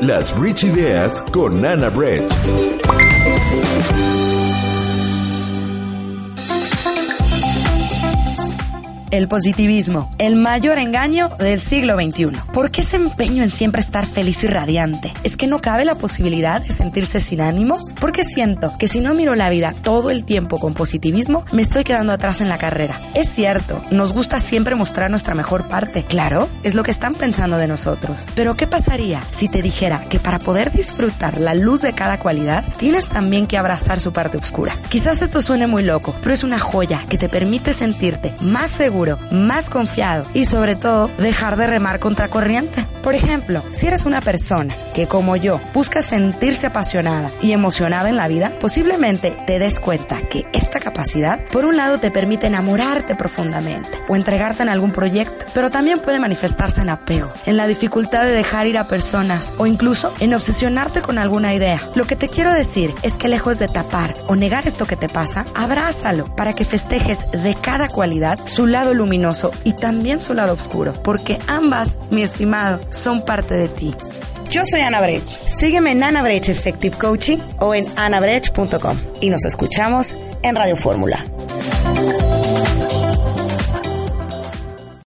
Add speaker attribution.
Speaker 1: Las Rich Ideas con Nana Brett.
Speaker 2: El positivismo, el mayor engaño del siglo XXI. ¿Por qué ese empeño en siempre estar feliz y radiante? ¿Es que no cabe la posibilidad de sentirse sin ánimo? Porque siento que si no miro la vida todo el tiempo con positivismo, me estoy quedando atrás en la carrera. Es cierto, nos gusta siempre mostrar nuestra mejor parte, claro, es lo que están pensando de nosotros. Pero ¿qué pasaría si te dijera que para poder disfrutar la luz de cada cualidad, tienes también que abrazar su parte oscura? Quizás esto suene muy loco, pero es una joya que te permite sentirte más seguro más confiado y sobre todo dejar de remar contra corriente. Por ejemplo, si eres una persona que como yo busca sentirse apasionada y emocionada en la vida, posiblemente te des cuenta que esta capacidad por un lado te permite enamorarte profundamente o entregarte en algún proyecto, pero también puede manifestarse en apego, en la dificultad de dejar ir a personas o incluso en obsesionarte con alguna idea. Lo que te quiero decir es que lejos de tapar o negar esto que te pasa, abrázalo para que festejes de cada cualidad su luminoso y también su lado oscuro, porque ambas, mi estimado, son parte de ti. Yo soy Ana Brech. Sígueme en Ana Brech Effective Coaching o en anabrech.com y nos escuchamos en Radio Fórmula.